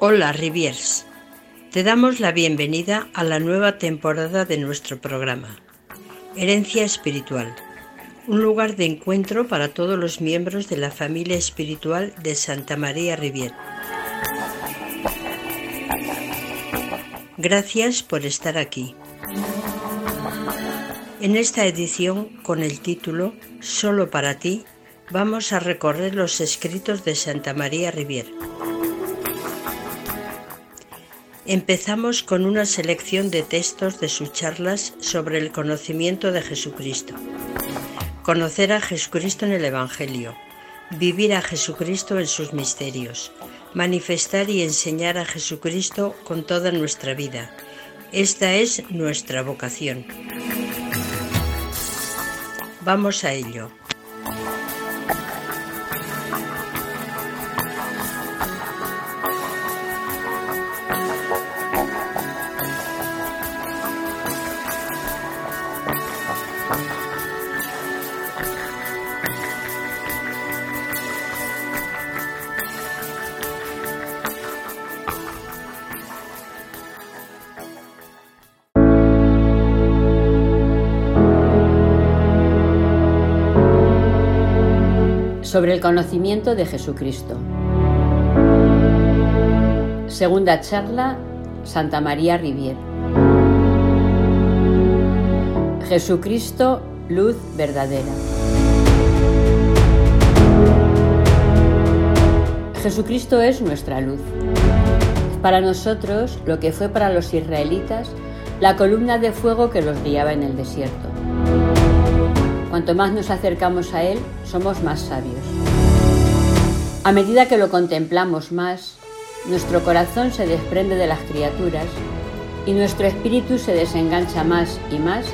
Hola Riviers, te damos la bienvenida a la nueva temporada de nuestro programa, Herencia Espiritual, un lugar de encuentro para todos los miembros de la familia espiritual de Santa María Rivier. Gracias por estar aquí. En esta edición, con el título Solo para ti, vamos a recorrer los escritos de Santa María Rivier. Empezamos con una selección de textos de sus charlas sobre el conocimiento de Jesucristo. Conocer a Jesucristo en el Evangelio, vivir a Jesucristo en sus misterios, manifestar y enseñar a Jesucristo con toda nuestra vida. Esta es nuestra vocación. Vamos a ello. Sobre el conocimiento de Jesucristo. Segunda charla, Santa María Rivier. Jesucristo, luz verdadera. Jesucristo es nuestra luz. Para nosotros, lo que fue para los israelitas, la columna de fuego que los guiaba en el desierto. Cuanto más nos acercamos a Él, somos más sabios. A medida que lo contemplamos más, nuestro corazón se desprende de las criaturas y nuestro espíritu se desengancha más y más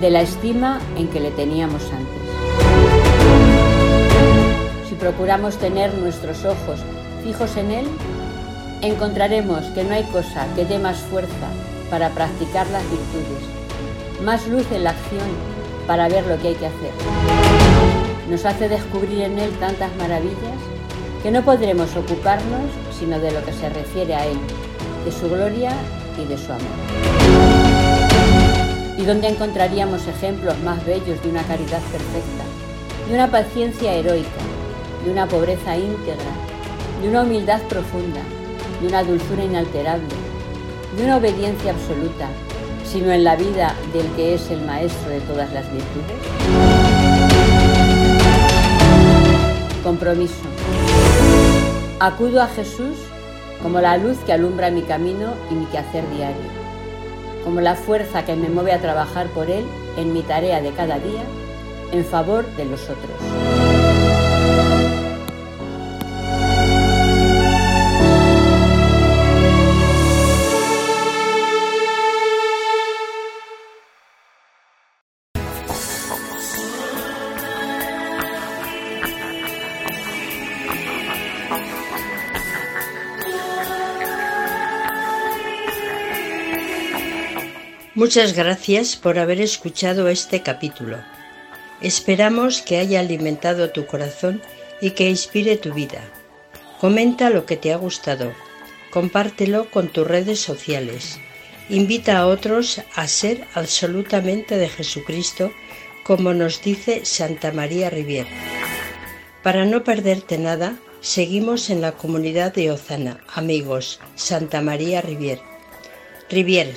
de la estima en que le teníamos antes. Si procuramos tener nuestros ojos fijos en Él, encontraremos que no hay cosa que dé más fuerza para practicar las virtudes, más luz en la acción para ver lo que hay que hacer. Nos hace descubrir en Él tantas maravillas que no podremos ocuparnos sino de lo que se refiere a Él, de su gloria y de su amor. ¿Y dónde encontraríamos ejemplos más bellos de una caridad perfecta, de una paciencia heroica, de una pobreza íntegra, de una humildad profunda, de una dulzura inalterable, de una obediencia absoluta, sino en la vida del que es el maestro de todas las virtudes? Compromiso. Acudo a Jesús como la luz que alumbra mi camino y mi quehacer diario, como la fuerza que me mueve a trabajar por Él en mi tarea de cada día en favor de los otros. Muchas gracias por haber escuchado este capítulo. Esperamos que haya alimentado tu corazón y que inspire tu vida. Comenta lo que te ha gustado. Compártelo con tus redes sociales. Invita a otros a ser absolutamente de Jesucristo, como nos dice Santa María Rivier. Para no perderte nada, seguimos en la comunidad de Ozana, amigos, Santa María Rivier. Rivier,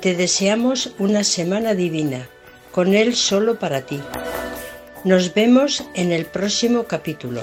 te deseamos una semana divina, con Él solo para ti. Nos vemos en el próximo capítulo.